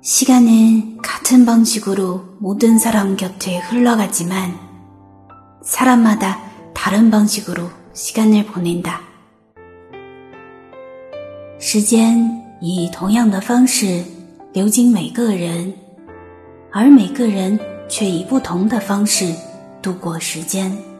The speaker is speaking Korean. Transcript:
시간은 같은 방식으로 모든 사람 곁에 흘러가지만 사람마다 다른 방식으로 시간을 보낸다. 时间以同样的方式流经每个人，而每个人却以不同的方式度过时间。